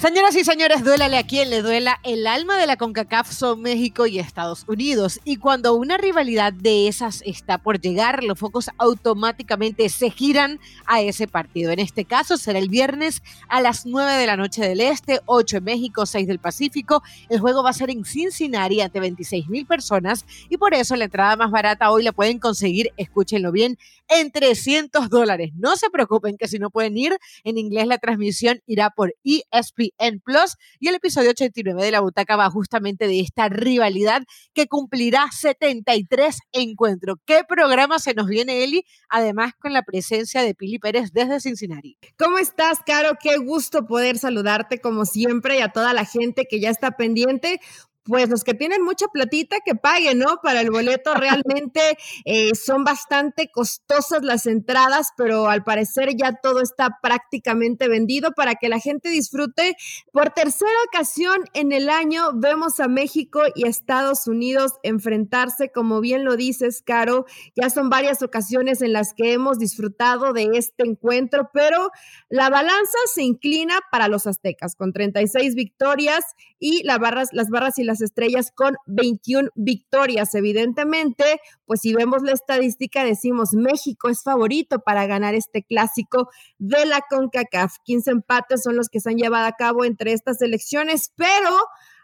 Señoras y señores, duélale a quien le duela, el alma de la CONCACAF son México y Estados Unidos. Y cuando una rivalidad de esas está por llegar, los focos automáticamente se giran a ese partido. En este caso será el viernes a las 9 de la noche del Este, 8 en México, 6 del Pacífico. El juego va a ser en Cincinnati ante 26 mil personas y por eso la entrada más barata hoy la pueden conseguir, escúchenlo bien, en 300 dólares. No se preocupen que si no pueden ir, en inglés la transmisión irá por ESPN en Plus y el episodio 89 de La Butaca va justamente de esta rivalidad que cumplirá 73 encuentros. ¿Qué programa se nos viene, Eli? Además con la presencia de Pili Pérez desde Cincinnati. ¿Cómo estás, Caro? Qué gusto poder saludarte como siempre y a toda la gente que ya está pendiente pues los que tienen mucha platita que paguen, ¿no? Para el boleto realmente eh, son bastante costosas las entradas, pero al parecer ya todo está prácticamente vendido para que la gente disfrute. Por tercera ocasión en el año vemos a México y a Estados Unidos enfrentarse, como bien lo dices, Caro, ya son varias ocasiones en las que hemos disfrutado de este encuentro, pero la balanza se inclina para los aztecas con 36 victorias y las barras, las barras y las estrellas con 21 victorias. Evidentemente, pues si vemos la estadística, decimos México es favorito para ganar este clásico de la CONCACAF. 15 empates son los que se han llevado a cabo entre estas elecciones, pero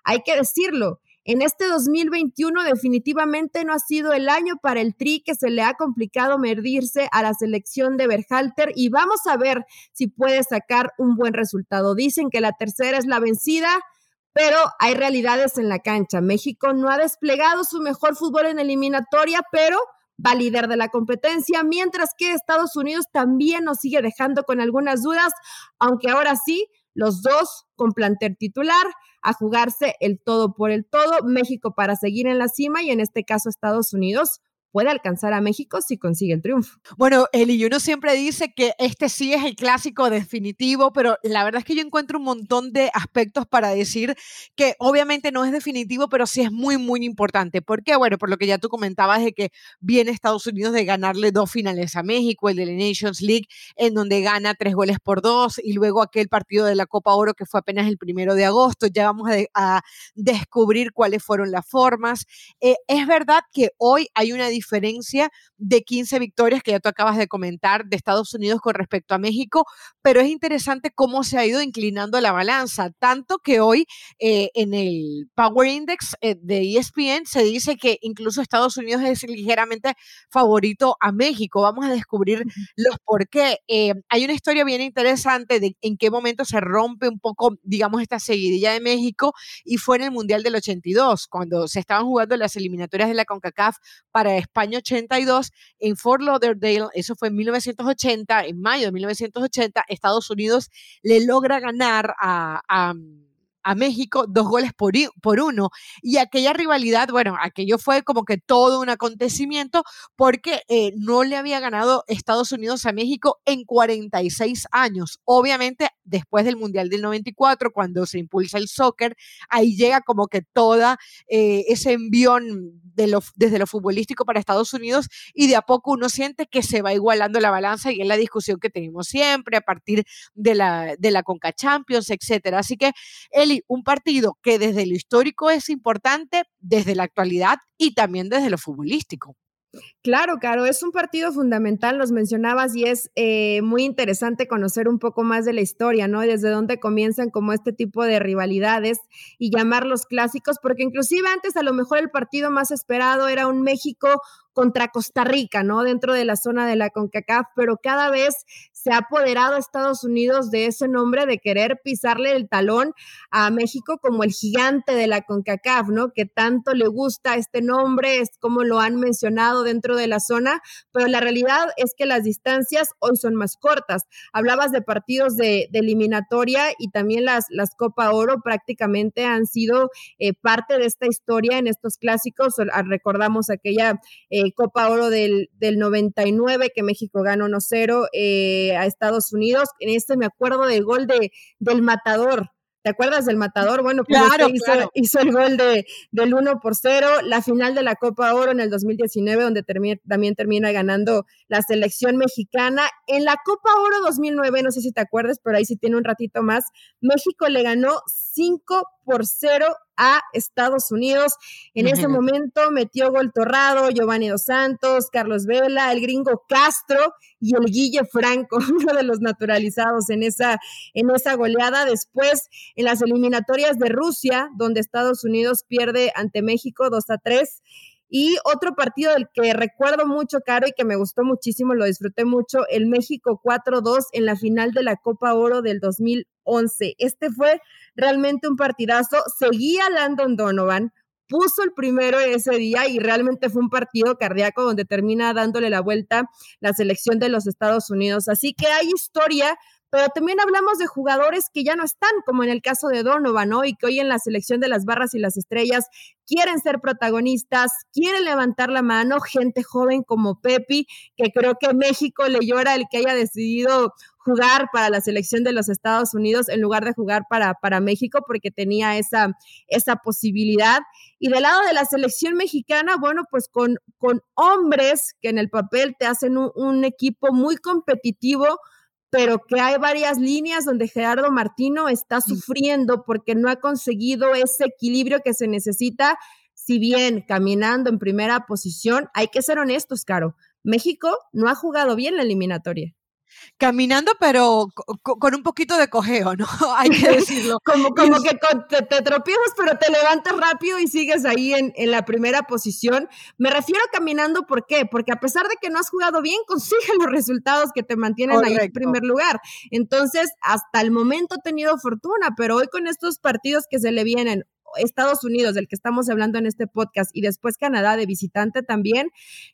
hay que decirlo, en este 2021 definitivamente no ha sido el año para el Tri que se le ha complicado medirse a la selección de Berhalter y vamos a ver si puede sacar un buen resultado. Dicen que la tercera es la vencida pero hay realidades en la cancha. México no ha desplegado su mejor fútbol en eliminatoria, pero va líder de la competencia, mientras que Estados Unidos también nos sigue dejando con algunas dudas, aunque ahora sí, los dos con plantel titular a jugarse el todo por el todo, México para seguir en la cima y en este caso Estados Unidos puede alcanzar a México si consigue el triunfo. Bueno, Eli, uno siempre dice que este sí es el clásico definitivo, pero la verdad es que yo encuentro un montón de aspectos para decir que obviamente no es definitivo, pero sí es muy, muy importante. ¿Por qué? Bueno, por lo que ya tú comentabas de que viene Estados Unidos de ganarle dos finales a México, el de la Nations League, en donde gana tres goles por dos, y luego aquel partido de la Copa Oro que fue apenas el primero de agosto. Ya vamos a, descubrir cuáles fueron las formas. Eh, es verdad que hoy hay una diferencia diferencia de 15 victorias que ya tú acabas de comentar de Estados Unidos con respecto a México, pero es interesante cómo se ha ido inclinando la balanza, tanto que hoy eh, en el Power Index eh, de ESPN se dice que incluso Estados Unidos es ligeramente favorito a México. Vamos a descubrir los por qué. Eh, hay una historia bien interesante de en qué momento se rompe un poco, digamos, esta seguidilla de México y fue en el Mundial del 82, cuando se estaban jugando las eliminatorias de la CONCACAF para España 82 en Fort Lauderdale, eso fue en 1980, en mayo de 1980, Estados Unidos le logra ganar a, a a México dos goles por, por, uno. Y aquella rivalidad, bueno, aquello fue como que todo un acontecimiento porque eh, no le había ganado Estados Unidos a México en 46 años. Obviamente, después del Mundial del 94, cuando se impulsa el soccer, ahí llega como que toda eh, ese envión de lo, desde lo futbolístico para Estados Unidos y de a poco uno siente que se va igualando la balanza y es la discusión que tenemos siempre a partir de la, de la Conca Champions, etcétera. Así que, Un partido que desde lo histórico es importante, desde la actualidad y también desde lo futbolístico. Claro, Caro, es un partido fundamental, los mencionabas, y es eh, muy interesante conocer un poco más de la historia, ¿no? Desde dónde comienzan como este tipo de rivalidades y llamarlos clásicos, porque inclusive antes a lo mejor el partido más esperado era un México contra Costa Rica, ¿no? Dentro de la zona de la CONCACAF, pero cada vez se ha apoderado a Estados Unidos de ese nombre de querer pisarle el talón a México como el gigante de la CONCACAF, ¿no? Que tanto le gusta este nombre, es como lo han mencionado dentro de la zona, pero la realidad es que las distancias hoy son más cortas. Hablabas de partidos de, eliminatoria y también las, las Copa Oro prácticamente han sido eh, parte de esta historia en estos clásicos. Recordamos aquella eh, Copa Oro del, del 99 que México ganó 1-0. Eh, a Estados Unidos. En este me acuerdo del gol de, del matador, ¿te acuerdas del matador? Bueno, pues este hizo, hizo, el gol de, del 1 por 0, la final de la Copa Oro en el 2019, donde también termina ganando la selección mexicana. En la Copa Oro 2009, no sé si te acuerdas, pero ahí sí tiene un ratito más, México le ganó 5 por 0 a Estados Unidos. En ese momento metió gol Torrado, Giovanni Dos Santos, Carlos Vela, el gringo Castro y el Guille Franco, uno de los naturalizados en esa, en esa goleada. Después, en las eliminatorias de Rusia, donde Estados Unidos pierde ante México 2 a 3. Y otro partido del que recuerdo mucho, Caro, y que me gustó muchísimo, lo disfruté mucho, el México 4-2 en la final de la Copa Oro del 2011. Este fue realmente un partidazo. Seguía Landon Donovan, puso el primero ese día y realmente fue un partido cardíaco donde termina dándole la vuelta la selección de los Estados Unidos. Así que hay historia, pero también hablamos de jugadores que ya no están, como en el caso de Donovan, ¿no? Y que hoy en la selección de las barras y las estrellas quieren ser protagonistas, quieren levantar la mano, gente joven como Pepi, que creo que México le llora el que haya decidido jugar para la selección de los Estados Unidos en lugar de jugar para, para México porque tenía esa, esa posibilidad. Y del lado de la selección mexicana, bueno, pues con, con hombres que en el papel te hacen un, equipo muy competitivo, pero que hay varias líneas donde Gerardo Martino está sufriendo porque no ha conseguido ese equilibrio que se necesita. Si bien caminando en primera posición, hay que ser honestos, Caro. México no ha jugado bien la eliminatoria caminando, pero con un poquito de cojeo, ¿no? Hay que decirlo. como como que te, te, tropiezas, pero te levantas rápido y sigues ahí en, en, la primera posición. Me refiero a caminando, ¿por qué? Porque a pesar de que no has jugado bien, consigues los resultados que te mantienen ahí en primer lugar. Entonces, hasta el momento he tenido fortuna, pero hoy con estos partidos que se le vienen, Estados Unidos, del que estamos hablando en este podcast, y después Canadá de visitante también,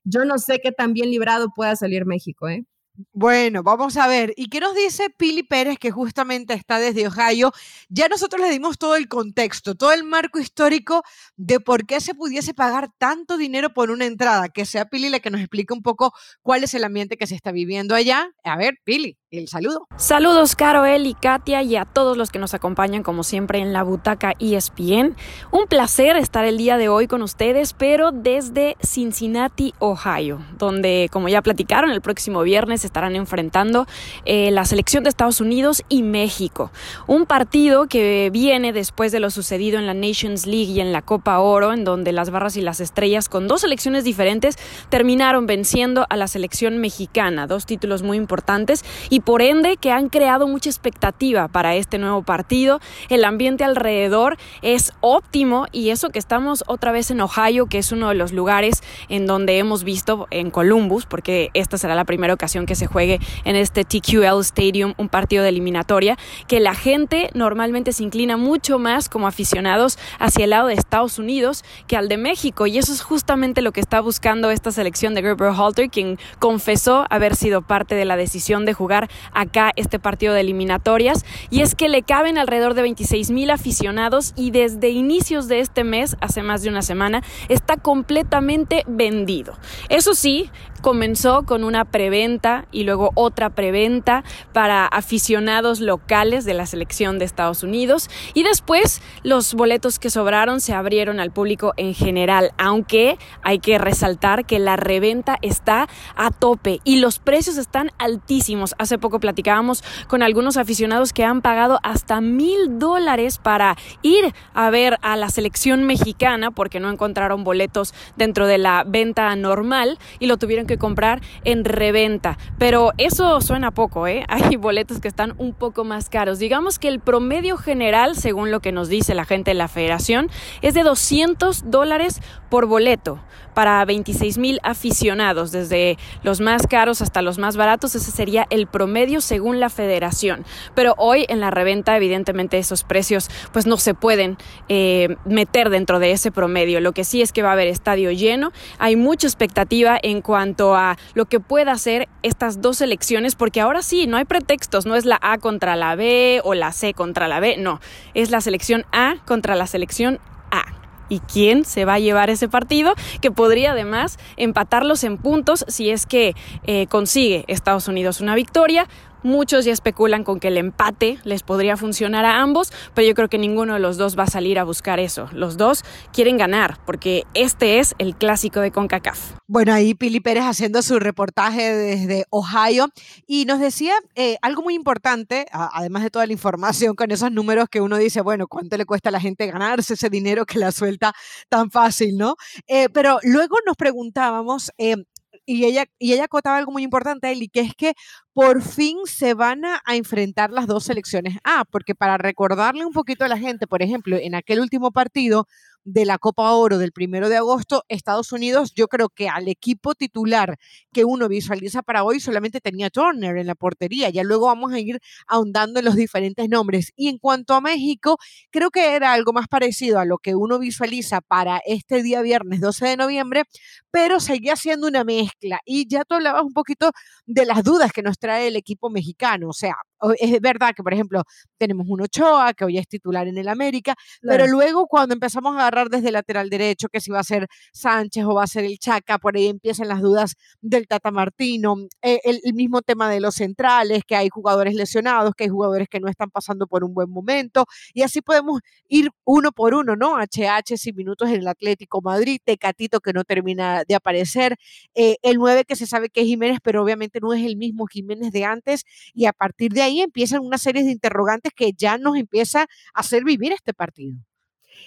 yo no sé qué tan bien librado pueda salir México, ¿eh? Bueno, vamos a ver. ¿Y qué nos dice Pili Pérez, que justamente está desde Ohio? Ya nosotros le dimos todo el contexto, todo el marco histórico de por qué se pudiese pagar tanto dinero por una entrada. Que sea Pili la que nos explique un poco cuál es el ambiente que se está viviendo allá. A ver, Pili, el saludo. Saludos, Caro, él y Katia, y a todos los que nos acompañan, como siempre, en la butaca ESPN. Un placer estar el día de hoy con ustedes, pero desde Cincinnati, Ohio, donde, como ya platicaron, el próximo viernes estarán enfrentando eh, la selección de Estados Unidos y México. Un partido que viene después de lo sucedido en la Nations League y en la Copa Oro, en donde las barras y las estrellas, con dos selecciones diferentes, terminaron venciendo a la selección mexicana. Dos títulos muy importantes y por ende que han creado mucha expectativa para este nuevo partido. El ambiente alrededor es óptimo y eso que estamos otra vez en Ohio, que es uno de los lugares en donde hemos visto en Columbus, porque esta será la primera ocasión que se juegue en este TQL Stadium un partido de eliminatoria, que la gente normalmente se inclina mucho más como aficionados hacia el lado de Estados Unidos que al de México. Y eso es justamente lo que está buscando esta selección de Gerber Halter, quien confesó haber sido parte de la decisión de jugar acá este partido de eliminatorias. Y es que le caben alrededor de 26 mil aficionados y desde inicios de este mes, hace más de una semana, está completamente vendido. Eso sí, comenzó con una preventa y luego otra preventa para aficionados locales de la selección de Estados Unidos y después los boletos que sobraron se abrieron al público en general, aunque hay que resaltar que la reventa está a tope y los precios están altísimos. Hace poco platicábamos con algunos aficionados que han pagado hasta mil dólares para ir a ver a la selección mexicana porque no encontraron boletos dentro de la venta normal y lo tuvieron que comprar en reventa. Pero eso suena poco, ¿eh? Hay boletos que están un poco más caros. Digamos que el promedio general, según lo que nos dice la gente de la federación, es de 200 dólares por boleto para 26 mil aficionados, desde los más caros hasta los más baratos. Ese sería el promedio según la federación. Pero hoy en la reventa, evidentemente, esos precios pues no se pueden eh, meter dentro de ese promedio. Lo que sí es que va a haber estadio lleno. Hay mucha expectativa en cuanto a lo que pueda hacer estas dos selecciones, porque ahora sí, no hay pretextos, no es la A contra la B o la C contra la B, no, es la selección A contra la selección A y quién se va a llevar ese partido, que podría además empatarlos en puntos si es que eh, consigue Estados Unidos una victoria Muchos ya especulan con que el empate les podría funcionar a ambos, pero yo creo que ninguno de los dos va a salir a buscar eso. Los dos quieren ganar, porque este es el clásico de CONCACAF. Bueno, ahí Pili Pérez haciendo su reportaje desde Ohio y nos decía eh, algo muy importante, además de toda la información con esos números que uno dice, bueno, ¿cuánto le cuesta a la gente ganarse ese dinero que la suelta tan fácil, no? Eh, pero luego nos preguntábamos, eh, y ella, y ella acotaba algo muy importante, Eli, que es que por fin se van a, enfrentar las dos selecciones Ah, porque para recordarle un poquito a la gente, por ejemplo, en aquel último partido, de la Copa Oro del primero de agosto, Estados Unidos, yo creo que al equipo titular que uno visualiza para hoy solamente tenía Turner en la portería. Ya luego vamos a ir ahondando en los diferentes nombres. Y en cuanto a México, creo que era algo más parecido a lo que uno visualiza para este día viernes 12 de noviembre, pero seguía siendo una mezcla. Y ya tú hablabas un poquito de las dudas que nos trae el equipo mexicano. O sea, es verdad que, por ejemplo, tenemos un Ochoa, que hoy es titular en el América, pero luego cuando empezamos a agarrar desde lateral derecho, que si va a ser Sánchez o va a ser el Chaca, por ahí empiezan las dudas del Tata Martino, eh, el, mismo tema de los centrales, que hay jugadores lesionados, que hay jugadores que no están pasando por un buen momento, y así podemos ir uno por uno, ¿no? HH sin minutos en el Atlético Madrid, Tecatito que no termina de aparecer, eh, el 9 que se sabe que es Jiménez, pero obviamente no es el mismo Jiménez de antes, y a partir de ahí ahí empiezan una serie de interrogantes que ya nos empieza a hacer vivir este partido.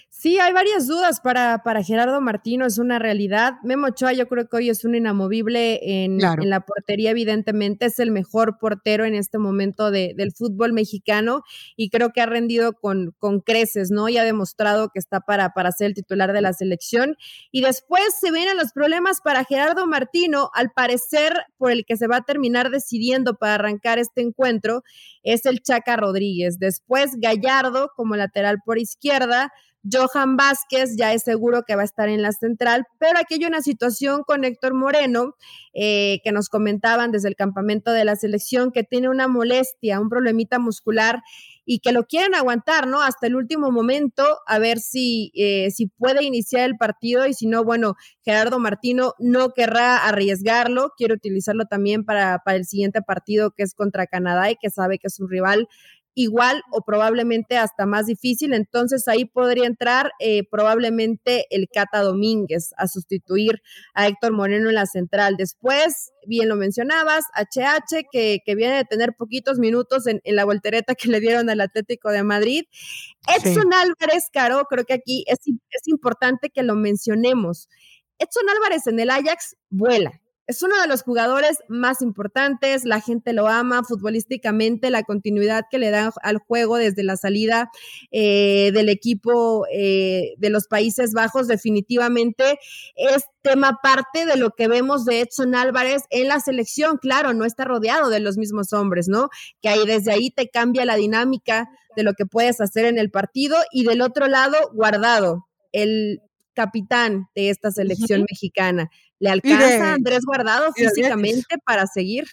Sí, hay varias dudas para, para Gerardo Martino, es una realidad. Memo Ochoa yo creo que hoy es un inamovible en, la portería, evidentemente es el mejor portero en este momento del fútbol mexicano y creo que ha rendido con, con creces, ¿no? Y ha demostrado que está para, para ser el titular de la selección. Y después se vienen los problemas para Gerardo Martino, al parecer por el que se va a terminar decidiendo para arrancar este encuentro, es el Chaca Rodríguez. Después Gallardo como lateral por izquierda. Johan Vázquez ya es seguro que va a estar en la central, pero aquí hay una situación con Héctor Moreno eh, que nos comentaban desde el campamento de la selección que tiene una molestia, un problemita muscular y que lo quieren aguantar, ¿no? Hasta el último momento, a ver si, eh, si puede iniciar el partido y si no, bueno, Gerardo Martino no querrá arriesgarlo, quiere utilizarlo también para, para el siguiente partido que es contra Canadá y que sabe que es un rival igual o probablemente hasta más difícil. Entonces ahí podría entrar eh, probablemente el Cata Domínguez a sustituir a Héctor Moreno en la central. Después, bien lo mencionabas, HH, que, que viene de tener poquitos minutos en, la voltereta que le dieron al Atlético de Madrid. Edson Álvarez, Caro, creo que aquí es, es importante que lo mencionemos. Edson Álvarez en el Ajax vuela, es uno de los jugadores más importantes, la gente lo ama futbolísticamente, la continuidad que le da al juego desde la salida eh, del equipo eh, de los Países Bajos definitivamente es tema parte de lo que vemos de Edson Álvarez en la selección. Claro, no está rodeado de los mismos hombres, ¿no? Que ahí desde ahí te cambia la dinámica de lo que puedes hacer en el partido y del otro lado, guardado. El capitán de esta selección mexicana. ¿Le alcanza a Andrés Guardado físicamente para seguir?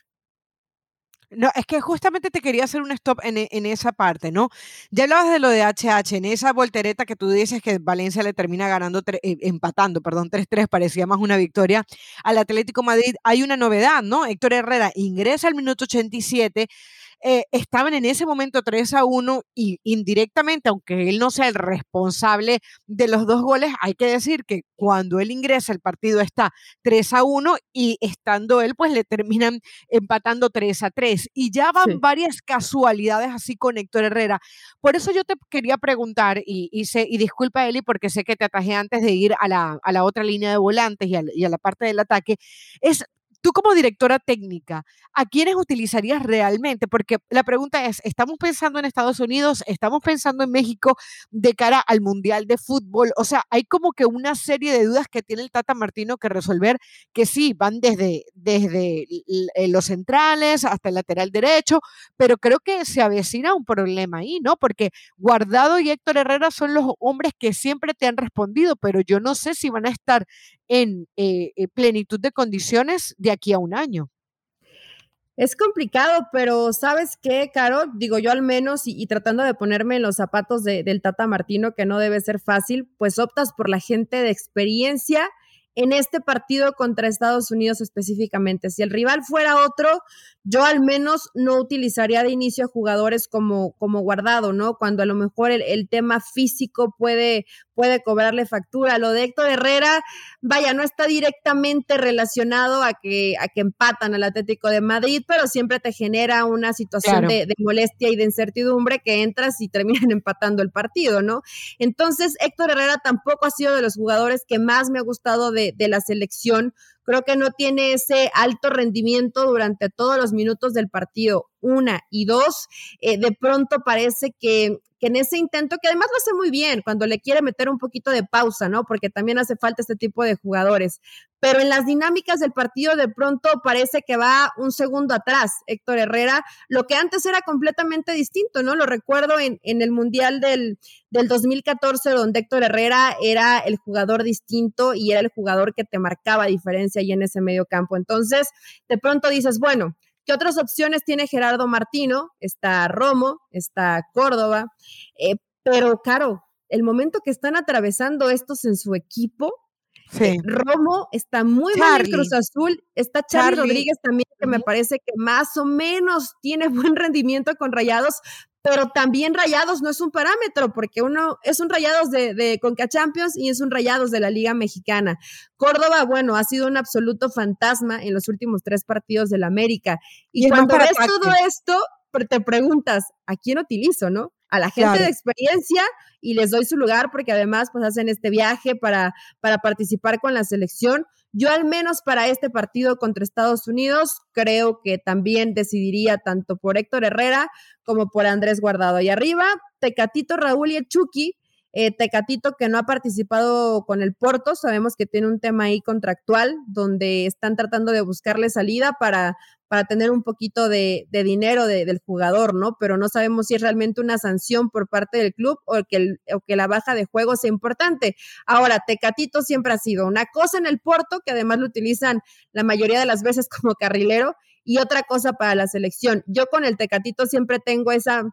No, es que justamente te quería hacer un stop en, en, esa parte, ¿no? Ya hablabas de lo de HH, en esa voltereta que tú dices que Valencia le termina ganando, eh, empatando, perdón, 3-3, parecía más una victoria al Atlético Madrid. Hay una novedad, ¿no? Héctor Herrera ingresa al minuto 87 eh, estaban en ese momento 3 a 1 y indirectamente, aunque él no sea el responsable de los dos goles, hay que decir que cuando él ingresa el partido está 3 a 1 y estando él, pues le terminan empatando 3 a 3. Y ya van varias casualidades así con Héctor Herrera. Por eso yo te quería preguntar, y, y, y disculpa Eli, porque sé que te atajé antes de ir a la, a la otra línea de volantes y a, y a la parte del ataque, es Tú como directora técnica, ¿a quiénes utilizarías realmente? Porque la pregunta es, ¿estamos pensando en Estados Unidos? ¿Estamos pensando en México de cara al Mundial de Fútbol? O sea, hay como que una serie de dudas que tiene el Tata Martino que resolver, que sí, van desde, desde los centrales hasta el lateral derecho, pero creo que se avecina un problema ahí, ¿no? Porque Guardado y Héctor Herrera son los hombres que siempre te han respondido, pero yo no sé si van a estar en eh, eh, plenitud de condiciones de aquí a un año. Es complicado, pero ¿sabes qué, Caro? Digo yo al menos, y, tratando de ponerme en los zapatos del Tata Martino, que no debe ser fácil, pues optas por la gente de experiencia en este partido contra Estados Unidos específicamente. Si el rival fuera otro, yo al menos no utilizaría de inicio a jugadores como, como guardado, ¿no? Cuando a lo mejor el, tema físico puede, puede cobrarle factura. Lo de Héctor Herrera, vaya, no está directamente relacionado a que, a que empatan al Atlético de Madrid, pero siempre te genera una situación de, molestia y de incertidumbre que entras y terminan empatando el partido, ¿no? Entonces, Héctor Herrera tampoco ha sido de los jugadores que más me ha gustado de, de la selección Creo que no tiene ese alto rendimiento durante todos los minutos del partido. Una y dos, eh, de pronto parece que, que en ese intento, que además lo hace muy bien, cuando le quiere meter un poquito de pausa, ¿no? Porque también hace falta este tipo de jugadores. Pero en las dinámicas del partido, de pronto parece que va un segundo atrás Héctor Herrera, lo que antes era completamente distinto, ¿no? Lo recuerdo en, en el Mundial del, del 2014, donde Héctor Herrera era el jugador distinto y era el jugador que te marcaba diferencia ahí en ese medio campo. Entonces, de pronto dices, bueno, ¿Qué otras opciones tiene Gerardo Martino? Está Romo, está Córdoba, eh, pero claro, el momento que están atravesando estos en su equipo, eh, Romo está muy mal en Cruz Azul, está Charlie, Rodríguez también, que me parece que más o menos tiene buen rendimiento con Rayados, pero también Rayados no es un parámetro, porque uno es un Rayados de, de Conca Champions y es un Rayados de la Liga Mexicana. Córdoba, bueno, ha sido un absoluto fantasma en los últimos tres partidos del América. Y, cuando ves todo esto, te preguntas, ¿a quién utilizo, no? A la gente de experiencia y les doy su lugar porque además pues hacen este viaje para, para participar con la selección yo al menos para este partido contra Estados Unidos creo que también decidiría tanto por Héctor Herrera como por Andrés Guardado. Y arriba, Tecatito, Raúl y Chucky. Eh, Tecatito que no ha participado con el Porto, sabemos que tiene un tema ahí contractual donde están tratando de buscarle salida para, para tener un poquito de, dinero del jugador, ¿no? Pero no sabemos si es realmente una sanción por parte del club o que, o que la baja de juego sea importante. Ahora, Tecatito siempre ha sido una cosa en el Porto, que además lo utilizan la mayoría de las veces como carrilero, y otra cosa para la selección. Yo con el Tecatito siempre tengo esa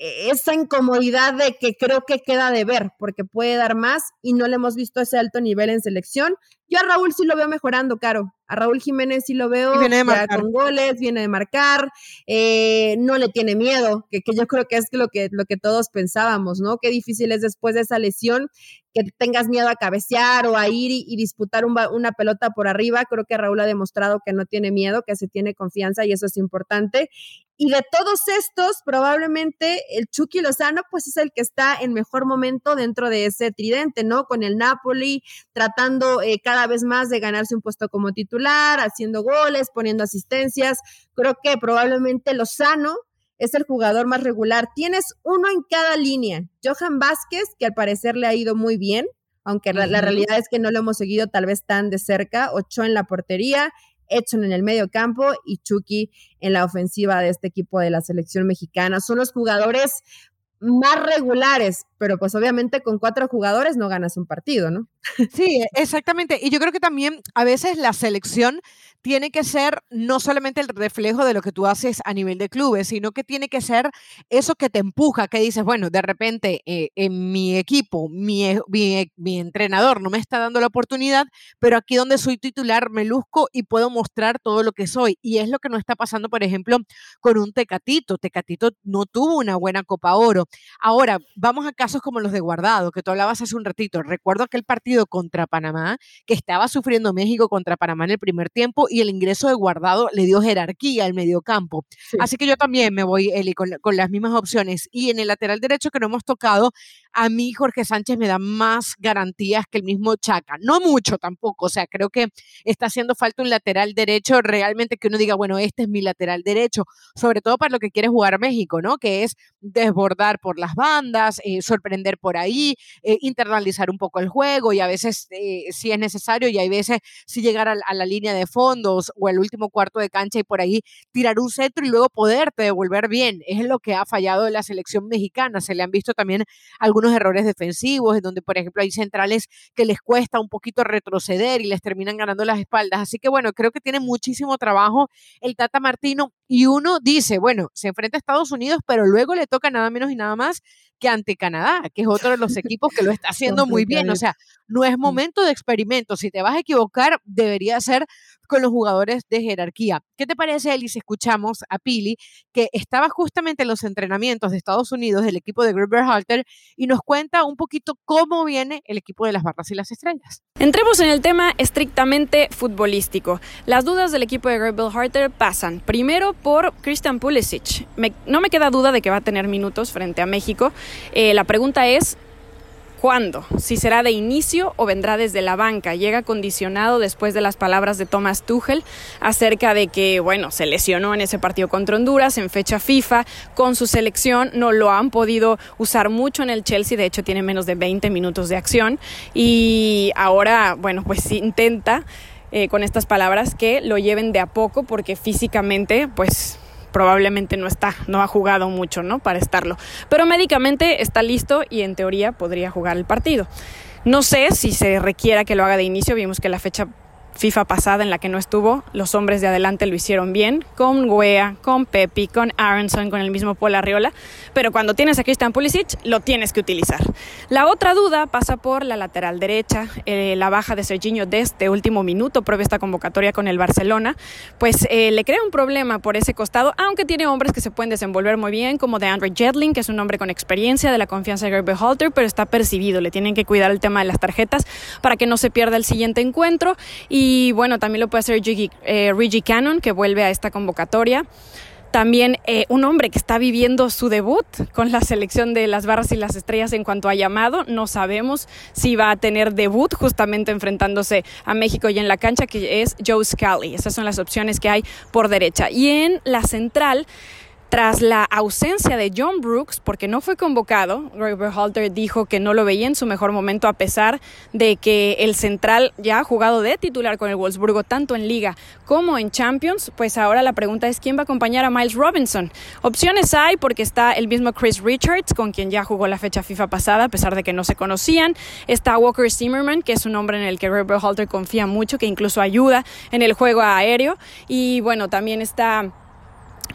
esa incomodidad de que creo que queda de ver, porque puede dar más y no le hemos visto ese alto nivel en selección. Yo a Raúl sí lo veo mejorando, Caro. A Raúl Jiménez sí lo veo con goles, viene de marcar, eh, no le tiene miedo, que, que, yo creo que es lo que, lo que todos pensábamos, ¿no? Qué difícil es después de esa lesión que tengas miedo a cabecear o a ir y, disputar una pelota por arriba. Creo que Raúl ha demostrado que no tiene miedo, que se tiene confianza y eso es importante. Y de todos estos, probablemente el Chucky Lozano, pues es el que está en mejor momento dentro de ese tridente, ¿no? Con el Napoli, tratando eh, cada vez más de ganarse un puesto como titular, haciendo goles, poniendo asistencias. Creo que probablemente Lozano es el jugador más regular. Tienes uno en cada línea. Johan Vázquez, que al parecer le ha ido muy bien, aunque la, realidad es que no lo hemos seguido tal vez tan de cerca. Ocho en la portería, Edson en el medio campo y Chucky en la ofensiva de este equipo de la selección mexicana. Son los jugadores más regulares, pero pues obviamente con cuatro jugadores no ganas un partido, ¿no? Sí, exactamente. Y yo creo que también a veces la selección tiene que ser no solamente el reflejo de lo que tú haces a nivel de clubes, sino que tiene que ser eso que te empuja, que dices, bueno, de repente eh, en mi equipo, mi, e, mi, mi, entrenador no me está dando la oportunidad, pero aquí donde soy titular me luzco y puedo mostrar todo lo que soy. Y es lo que no está pasando, por ejemplo, con un Tecatito. Tecatito no tuvo una buena Copa Oro. Ahora, vamos a casos como los de Guardado, que tú hablabas hace un ratito. Recuerdo aquel partido contra Panamá, que estaba sufriendo México contra Panamá en el primer tiempo y el ingreso de guardado le dio jerarquía al mediocampo. Así que yo también me voy, Eli, con, con, las mismas opciones. Y en el lateral derecho que no hemos tocado, a mí Jorge Sánchez me da más garantías que el mismo Chaca. No mucho tampoco, o sea, creo que está haciendo falta un lateral derecho realmente que uno diga, bueno, este es mi lateral derecho, sobre todo para lo que quiere jugar México, ¿no? Que es desbordar por las bandas, eh, sorprender por ahí, eh, internalizar un poco el juego y a veces eh, si es necesario y hay veces si llegar a, la línea de fondos o el último cuarto de cancha y por ahí tirar un centro y luego poderte devolver bien. Es lo que ha fallado en la selección mexicana. Se le han visto también algunos unos errores defensivos, en donde, por ejemplo, hay centrales que les cuesta un poquito retroceder y les terminan ganando las espaldas. Así que, bueno, creo que tiene muchísimo trabajo el Tata Martino y uno dice, bueno, se enfrenta a Estados Unidos, pero luego le toca nada menos y nada más que ante Canadá, que es otro de los equipos que lo está haciendo muy bien. O sea, no es momento de experimento. Si te vas a equivocar, debería ser con los jugadores de jerarquía. ¿Qué te parece, Eli, si escuchamos a Pili, que estaba justamente en los entrenamientos de Estados Unidos del equipo de Gruber Halter y nos cuenta un poquito cómo viene el equipo de las barras y las estrellas? Entremos en el tema estrictamente futbolístico. Las dudas del equipo de Gruber Halter pasan primero por Christian Pulisic. no me queda duda de que va a tener minutos frente a México. Eh, la pregunta es, ¿Cuándo? Si será de inicio o vendrá desde la banca. Llega condicionado después de las palabras de Thomas Tuchel acerca de que, bueno, se lesionó en ese partido contra Honduras en fecha FIFA con su selección. No lo han podido usar mucho en el Chelsea. De hecho, tiene menos de 20 minutos de acción. Y ahora, bueno, pues intenta eh, con estas palabras que lo lleven de a poco porque físicamente, pues probablemente no está, no ha jugado mucho, ¿no? Para estarlo. Pero médicamente está listo y en teoría podría jugar el partido. No sé si se requiera que lo haga de inicio, vimos que la fecha FIFA pasada en la que no estuvo, los hombres de adelante lo hicieron bien, con Wea, con Pepi, con Aronson, con el mismo Paul Arriola, pero cuando tienes a Christian Pulisic, lo tienes que utilizar. La otra duda pasa por la lateral derecha, eh, la baja de Serginho de último minuto, prueba esta convocatoria con el Barcelona, pues eh, le crea un problema por ese costado, aunque tiene hombres que se pueden desenvolver muy bien, como de Andre Jedling, que es un hombre con experiencia de la confianza de Gerber Halter, pero está percibido, le tienen que cuidar el tema de las tarjetas para que no se pierda el siguiente encuentro y y bueno, también lo puede hacer eh, Reggie Cannon, que vuelve a esta convocatoria. También eh, un hombre que está viviendo su debut con la selección de las barras y las estrellas en cuanto a llamado. No sabemos si va a tener debut justamente enfrentándose a México y en la cancha, que es Joe Scally. Esas son las opciones que hay por derecha. Y en la central tras la ausencia de John Brooks, porque no fue convocado, Robert Halter dijo que no lo veía en su mejor momento a pesar de que el central ya ha jugado de titular con el Wolfsburgo tanto en Liga como en Champions, pues ahora la pregunta es quién va a acompañar a Miles Robinson. Opciones hay porque está el mismo Chris Richards, con quien ya jugó la fecha FIFA pasada a pesar de que no se conocían. Está Walker Zimmerman, que es un hombre en el que Robert Halter confía mucho, que incluso ayuda en el juego aéreo. Y bueno, también está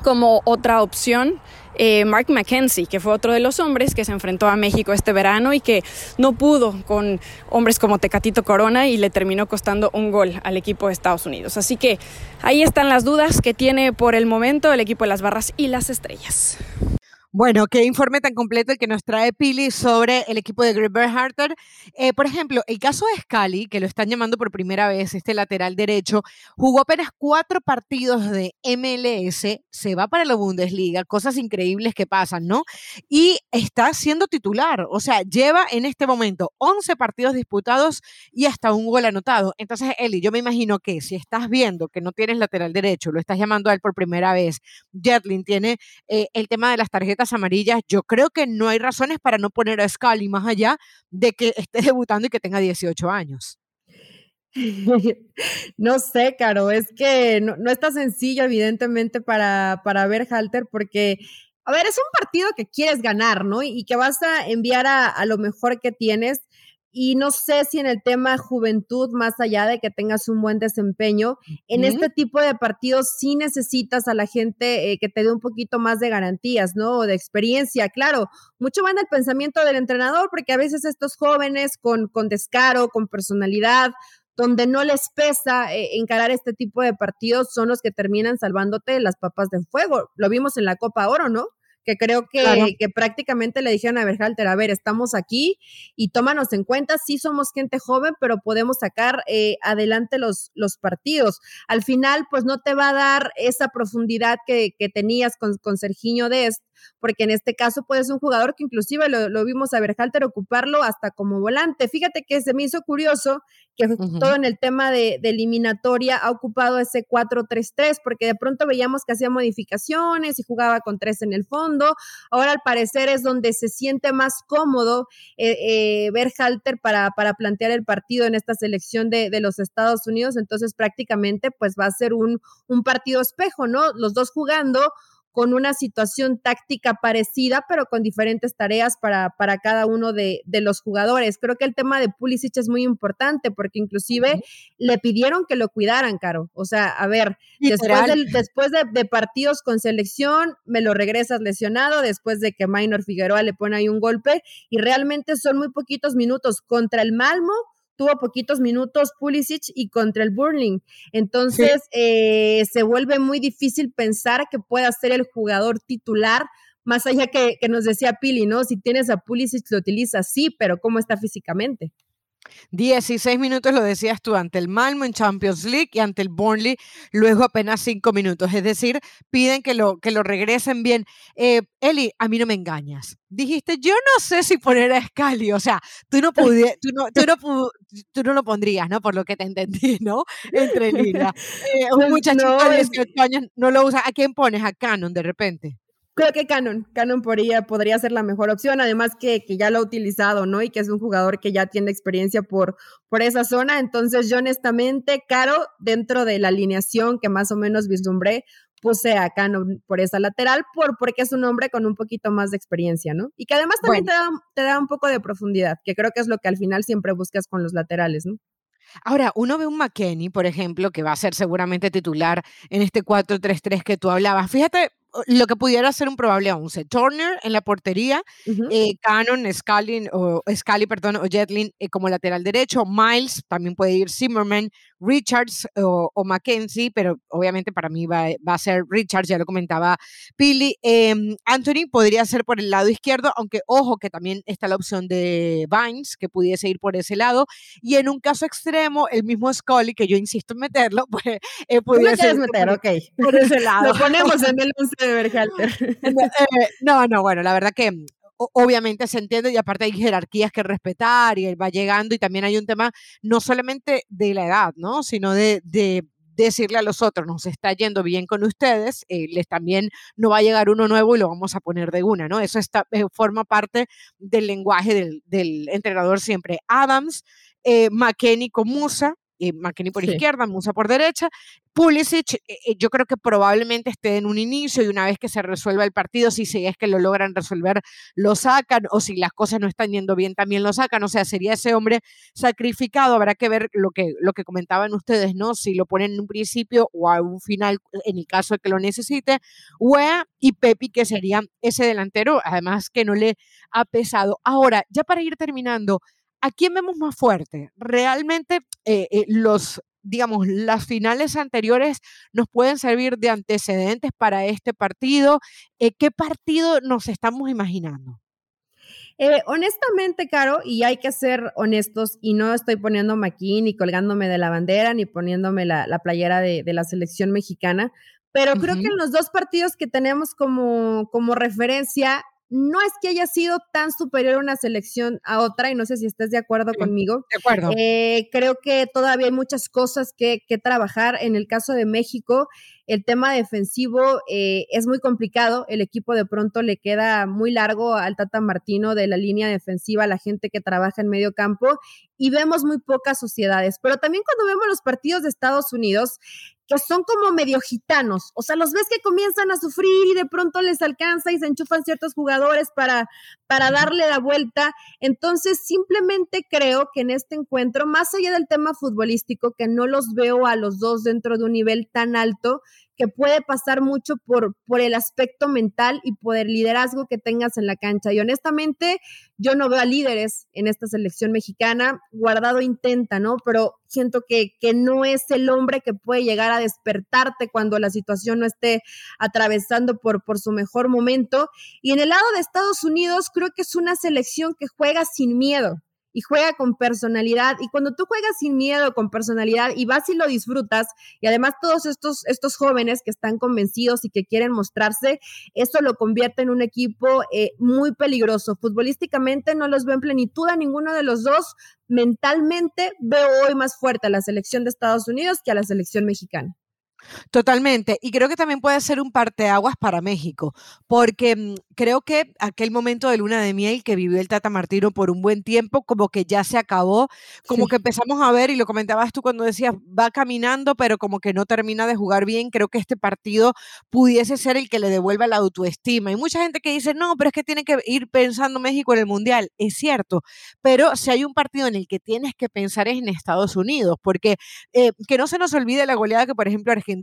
como otra opción eh, Mark McKenzie, que fue otro de los hombres que se enfrentó a México este verano y que no pudo con hombres como Tecatito Corona y le terminó costando un gol al equipo de Estados Unidos. Así que ahí están las dudas que tiene por el momento el equipo de las barras y las estrellas. Bueno, qué informe tan completo el que nos trae Pili sobre el equipo de Greg Harter. Eh, por ejemplo, el caso de Scali, que lo están llamando por primera vez, este lateral derecho, jugó apenas cuatro partidos de MLS, se va para la Bundesliga, cosas increíbles que pasan, ¿no? Y está siendo titular, o sea, lleva en este momento 11 partidos disputados y hasta un gol anotado. Entonces, Eli, yo me imagino que si estás viendo que no tienes lateral derecho, lo estás llamando a él por primera vez, Jetlin tiene eh, el tema de las tarjetas amarillas, yo creo que no hay razones para no poner a Scali más allá de que esté debutando y que tenga 18 años. No sé, Caro, es que no, no está sencillo, evidentemente, para, para ver Halter, porque, a ver, es un partido que quieres ganar, ¿no? Y que vas a enviar a, a lo mejor que tienes y no sé si en el tema juventud, más allá de que tengas un buen desempeño, en este tipo de partidos sí necesitas a la gente eh, que te dé un poquito más de garantías, ¿no? O de experiencia. Claro, mucho va en el pensamiento del entrenador, porque a veces estos jóvenes con, con descaro, con personalidad, donde no les pesa eh, encarar este tipo de partidos, son los que terminan salvándote las papas de fuego. Lo vimos en la Copa Oro, ¿no? Que creo que, que, prácticamente le dijeron a Berhalter, a ver, estamos aquí y tómanos en cuenta, sí somos gente joven, pero podemos sacar eh, adelante los, los partidos. Al final, pues no te va a dar esa profundidad que, que tenías con, con Serginho Dest, porque en este caso puede ser un jugador que inclusive lo, vimos a Berhalter ocuparlo hasta como volante. Fíjate que se me hizo curioso que todo en el tema de, eliminatoria ha ocupado ese 4-3-3, porque de pronto veíamos que hacía modificaciones y jugaba con tres en el fondo. Ahora al parecer es donde se siente más cómodo eh, eh, Berhalter para, para plantear el partido en esta selección de, de, los Estados Unidos. Entonces prácticamente pues va a ser un, un partido espejo, ¿no? Los dos jugando con una situación táctica parecida, pero con diferentes tareas para, para cada uno de, los jugadores. Creo que el tema de Pulisic es muy importante porque inclusive le pidieron que lo cuidaran, Caro. O sea, a ver, después, después de, partidos con selección, me lo regresas lesionado, después de que Minor Figueroa le pone ahí un golpe, y realmente son muy poquitos minutos contra el Malmo tuvo poquitos minutos Pulisic y contra el Burling. Entonces eh, se vuelve muy difícil pensar que pueda ser el jugador titular, más allá que, que nos decía Pili, ¿no? Si tienes a Pulisic lo utilizas, sí, pero ¿cómo está físicamente? 16 minutos lo decías tú ante el Malmo en Champions League y ante el Burnley luego apenas 5 minutos. Es decir, piden que lo, que lo regresen bien. Eh, Eli, a mí no me engañas. Dijiste, yo no sé si poner a Scali. O sea, tú no, tú no, tú no, lo pondrías, ¿no? Por lo que te entendí, ¿no? Entre líneas. Eh, un muchachito de 18 años no lo usa. ¿A quién pones? A Canon de repente. Creo que Canon, Canon podría, podría ser la mejor opción, además que, que, ya lo ha utilizado, ¿no? Y que es un jugador que ya tiene experiencia por, por esa zona. Entonces, yo honestamente, Caro, dentro de la alineación que más o menos vislumbré, puse a Canon por esa lateral, por, porque es un hombre con un poquito más de experiencia, ¿no? Y que además también te, da, te da un poco de profundidad, que creo que es lo que al final siempre buscas con los laterales, ¿no? Ahora, uno ve un McKenny, por ejemplo, que va a ser seguramente titular en este 4-3-3 que tú hablabas. Fíjate, lo que pudiera ser un probable 11. Turner en la portería, eh, Cannon, Scali, o, Scali, perdón, o Jetlin eh, como lateral derecho, Miles, también puede ir. Zimmerman, Richards o, Mackenzie, pero obviamente para mí va, a ser Richards, ya lo comentaba Pili. Em, Anthony podría ser por el lado izquierdo, aunque ojo que también está la opción de Vines, que pudiese ir por ese lado. Y en un caso extremo, el mismo Scully, que yo insisto en meterlo, pues eh, pudiese meter, por, por, ese lado. Lo ponemos en el 11 de Berhalter. Eh, no, no, bueno, la verdad que obviamente se entiende y aparte hay jerarquías que respetar y él va llegando y también hay un tema no solamente de la edad, ¿no? Sino de, decirle a los otros, nos está yendo bien con ustedes, eh, les también no va a llegar uno nuevo y lo vamos a poner de una, ¿no? Eso está, eh, forma parte del lenguaje del, entrenador siempre. Adams, eh, McKenny Musa, eh, McKinney por izquierda, Musa por derecha. Pulisic, eh, eh, yo creo que probablemente esté en un inicio y una vez que se resuelva el partido, si es que lo logran resolver, lo sacan, o si las cosas no están yendo bien, también lo sacan. O sea, sería ese hombre sacrificado. Habrá que ver lo que, lo que comentaban ustedes, ¿no? Si lo ponen en un principio o a un final, en el caso de que lo necesite. Wea y Pepi, que sería ese delantero, además que no le ha pesado. Ahora, ya para ir terminando, ¿a quién vemos más fuerte? Realmente eh, eh, los digamos, las finales anteriores nos pueden servir de antecedentes para este partido. Eh, ¿Qué partido nos estamos imaginando? honestamente, Caro, y hay que ser honestos, y no estoy poniéndome aquí ni colgándome de la bandera, ni poniéndome la, playera de, la selección mexicana, pero creo que en los dos partidos que tenemos como, como referencia, no es que haya sido tan superior una selección a otra, y no sé si estás de acuerdo conmigo. De acuerdo. Eh, creo que todavía hay muchas cosas que, que, trabajar. En el caso de México, el tema defensivo eh, es muy complicado. El equipo de pronto le queda muy largo al Tata Martino de la línea defensiva, la gente que trabaja en medio campo, y vemos muy pocas sociedades. Pero también cuando vemos los partidos de Estados Unidos, que son como medio gitanos, o sea, los ves que comienzan a sufrir y de pronto les alcanza y se enchufan ciertos jugadores para, para darle la vuelta. Entonces, simplemente creo que en este encuentro, más allá del tema futbolístico, que no los veo a los dos dentro de un nivel tan alto, que puede pasar mucho por, por el aspecto mental y por el liderazgo que tengas en la cancha. Y honestamente, yo no veo a líderes en esta selección mexicana. Guardado intenta, ¿no? Pero siento que, que no es el hombre que puede llegar a despertarte cuando la situación no esté atravesando por, por su mejor momento. Y en el lado de Estados Unidos, creo que es una selección que juega sin miedo y juega con personalidad. Y cuando tú juegas sin miedo, con personalidad y vas y lo disfrutas, y además todos estos, estos jóvenes que están convencidos y que quieren mostrarse, eso lo convierte en un equipo eh, muy peligroso. Futbolísticamente no los veo en plenitud a ninguno de los dos. Mentalmente veo hoy más fuerte a la selección de Estados Unidos que a la selección mexicana. Totalmente. Y creo que también puede ser un parteaguas para México, porque mm, creo que aquel momento de luna de miel que vivió el Tata Martino por un buen tiempo, como que ya se acabó, como que empezamos a ver, y lo comentabas tú cuando decías, va caminando, pero como que no termina de jugar bien. Creo que este partido pudiese ser el que le devuelva la autoestima. Y mucha gente que dice, no, pero es que tiene que ir pensando México en el Mundial. Es cierto, pero si hay un partido en el que tienes que pensar es en Estados Unidos, porque eh, que no se nos olvide la goleada que, por ejemplo, Argentina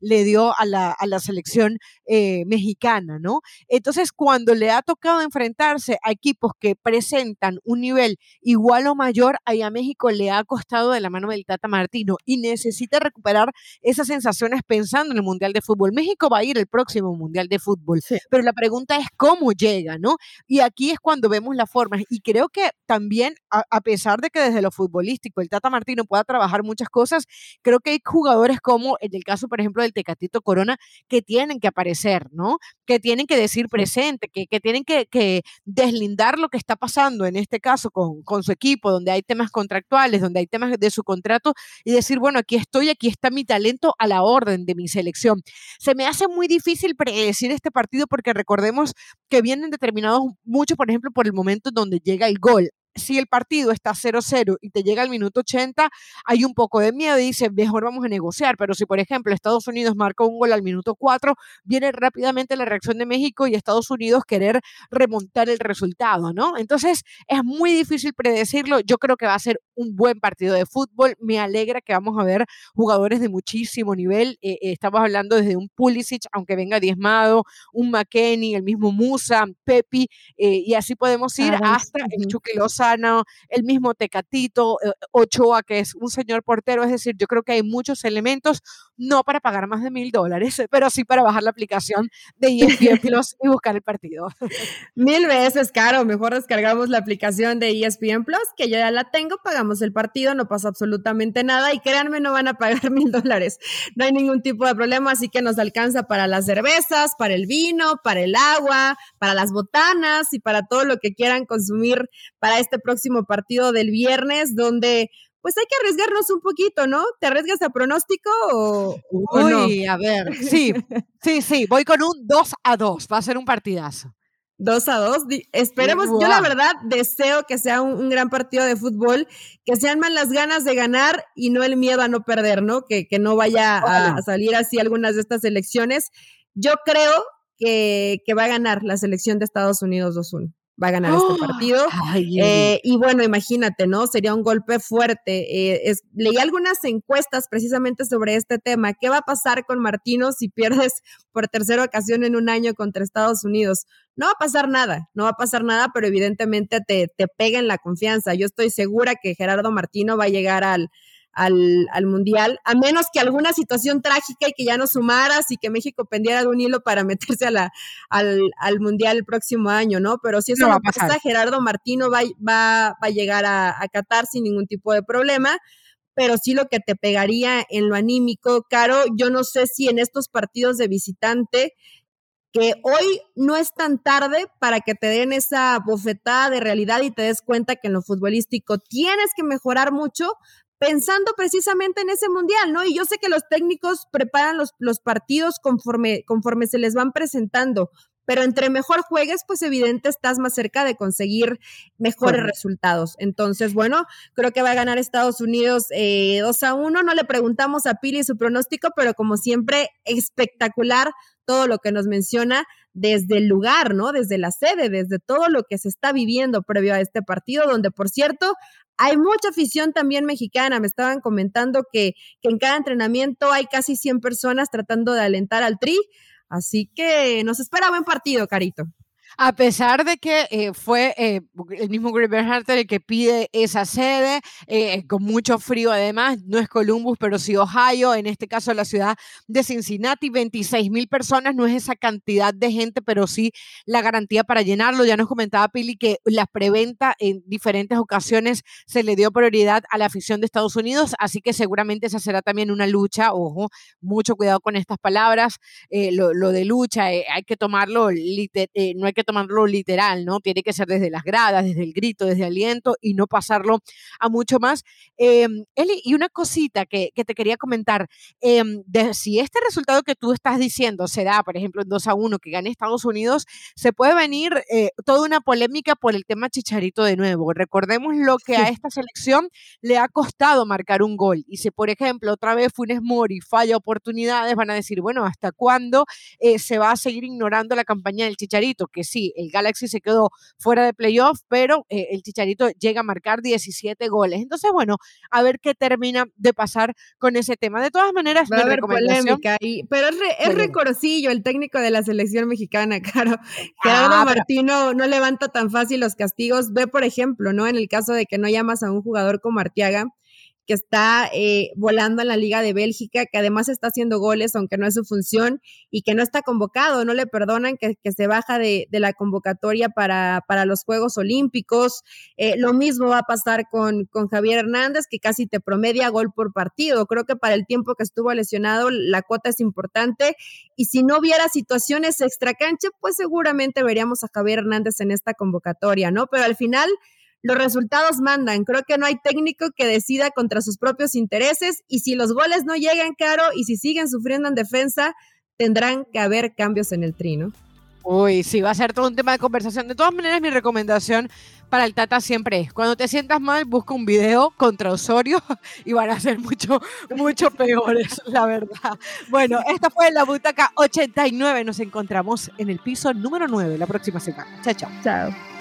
le dio a la, a la selección eh, mexicana, ¿no? Entonces, cuando le ha tocado enfrentarse a equipos que presentan un nivel igual o mayor, ahí a México le ha costado de la mano del Tata Martino y necesita recuperar esas sensaciones pensando en el Mundial de Fútbol. México va a ir el próximo Mundial de Fútbol, pero la pregunta es cómo llega, ¿no? Y aquí es cuando vemos las formas. Y creo que también, a, pesar de que desde lo futbolístico el Tata Martino pueda trabajar muchas cosas, creo que hay jugadores como en el caso, por ejemplo, del Tecatito Corona, que tienen que aparecer, ¿no? Que tienen que decir presente, que, que tienen que, que, deslindar lo que está pasando en este caso con, con su equipo, donde hay temas contractuales, donde hay temas de su contrato, y decir, bueno, aquí estoy, aquí está mi talento a la orden de mi selección. Se me hace muy difícil predecir este partido porque recordemos que vienen determinados mucho, por ejemplo, por el momento donde llega el gol si el partido está 0-0 y te llega al minuto 80, hay un poco de miedo y dice, mejor vamos a negociar. Pero si, por ejemplo, Estados Unidos marca un gol al minuto 4, viene rápidamente la reacción de México y Estados Unidos querer remontar el resultado, ¿no? Entonces, es muy difícil predecirlo. Yo creo que va a ser un buen partido de fútbol. Me alegra que vamos a ver jugadores de muchísimo nivel. Eh, eh, estamos hablando desde un Pulisic, aunque venga diezmado, un McKenny, el mismo Musa, Pepi, eh, y así podemos ir hasta el El mismo Tecatito, eh, Ochoa, que es un señor portero. Es decir, yo creo que hay muchos elementos, no para pagar más de mil dólares, pero sí para bajar la aplicación de ESPN Plus y buscar el partido. Mil veces caro, mejor descargamos la aplicación de ESPN Plus, que yo ya la tengo, pagamos el partido, no pasa absolutamente nada y créanme, no van a pagar mil dólares. No hay ningún tipo de problema, así que nos alcanza para las cervezas, para el vino, para el agua, para las botanas y para todo lo que quieran consumir para este próximo partido del viernes, donde pues hay que arriesgarnos un poquito, ¿no? ¿Te arriesgas a pronóstico o, Uy, a ver, sí, sí, sí, voy con un 2 a 2, va a ser un partidazo. 2 a 2. Esperemos, yo la verdad deseo que sea un, gran partido de fútbol, que sean más las ganas de ganar y no el miedo a no perder, ¿no? Que, que no vaya a, salir así algunas de estas elecciones. Yo creo que, que va a ganar la selección de Estados Unidos 2-1 va a ganar este ¡Oh! partido. Eh, y bueno, imagínate, ¿no? Sería un golpe fuerte. Eh, leí algunas encuestas precisamente sobre este tema. ¿Qué va a pasar con Martino si pierdes por tercera ocasión en un año contra Estados Unidos? No va a pasar nada, no va a pasar nada, pero evidentemente te, te pega en la confianza. Yo estoy segura que Gerardo Martino va a llegar al, al, al, Mundial, a menos que alguna situación trágica y que ya no sumaras y que México pendiera de un hilo para meterse a la, al, al Mundial el próximo año, ¿no? Pero si eso no, pasa, Gerardo Martino va, va, va a llegar a, a Qatar sin ningún tipo de problema pero sí lo que te pegaría en lo anímico, Caro, yo no sé si en estos partidos de visitante, que hoy no es tan tarde para que te den esa bofetada de realidad y te des cuenta que en lo futbolístico tienes que mejorar mucho, pensando precisamente en ese mundial, ¿no? Y yo sé que los técnicos preparan los, los partidos conforme, conforme se les van presentando, pero entre mejor juegues, pues evidente estás más cerca de conseguir mejores resultados. Entonces, bueno, creo que va a ganar Estados Unidos eh, 2 a 1. No le preguntamos a Pili su pronóstico, pero como siempre, espectacular todo lo que nos menciona desde el lugar, ¿no? Desde la sede, desde todo lo que se está viviendo previo a este partido, donde, por cierto, hay mucha afición también mexicana. Me estaban comentando que, que en cada entrenamiento hay casi 100 personas tratando de alentar al tri. Así que nos espera buen partido, Carito. A pesar de que eh, fue eh, el mismo Greg Harter el que pide esa sede, eh, con mucho frío además, no es Columbus, pero sí Ohio, en este caso la ciudad de Cincinnati, 26 mil personas, no es esa cantidad de gente, pero sí la garantía para llenarlo. Ya nos comentaba Pili que la preventa en diferentes ocasiones se le dio prioridad a la afición de Estados Unidos, así que seguramente esa será también una lucha, ojo, mucho cuidado con estas palabras, lo, lo, de lucha, hay que tomarlo, no hay que que tomarlo literal, ¿no? Tiene que ser desde las gradas, desde el grito, desde el aliento y no pasarlo a mucho más. Em, Eli, y una cosita que, te quería comentar, em, si este resultado que tú estás diciendo se da, por ejemplo, en 2 a 1, que gane Estados Unidos, se puede venir eh, toda una polémica por el tema Chicharito de nuevo. Recordemos lo que a esta selección le ha costado marcar un gol. Y si, por ejemplo, otra vez Funes Mori falla oportunidades, van a decir, bueno, ¿hasta cuándo eh, se va a seguir ignorando la campaña del Chicharito? Que sí, el Galaxy se quedó fuera de playoff, pero eh, el Chicharito llega a marcar 17 goles. Entonces, bueno, a ver qué termina de pasar con ese tema. De todas maneras, va a haber polémica ahí, pero es, re, el técnico de la selección mexicana, claro. Gerardo ah, Martino no levanta tan fácil los castigos. Ve, por ejemplo, ¿no? En el caso de que no llamas a un jugador como Arteaga, que está eh, volando en la Liga de Bélgica, que además está haciendo goles, aunque no es su función, y que no está convocado, no le perdonan que, se baja de, la convocatoria para, para, los Juegos Olímpicos. Eh, lo mismo va a pasar con, con Javier Hernández, que casi te promedia gol por partido. Creo que para el tiempo que estuvo lesionado, la cuota es importante, y si no hubiera situaciones extracancha, pues seguramente veríamos a Javier Hernández en esta convocatoria, ¿no? Pero al final los resultados mandan. Creo que no hay técnico que decida contra sus propios intereses y si los goles no llegan, Caro, y si siguen sufriendo en defensa, tendrán que haber cambios en el trino. Uy, sí, va a ser todo un tema de conversación. De todas maneras, mi recomendación para el Tata siempre es, cuando te sientas mal, busca un video contra Osorio y van a ser mucho, mucho peores, la verdad. Bueno, esta fue la Butaca 89. Nos encontramos en el piso número 9 la próxima semana. Chao, chao. Chao.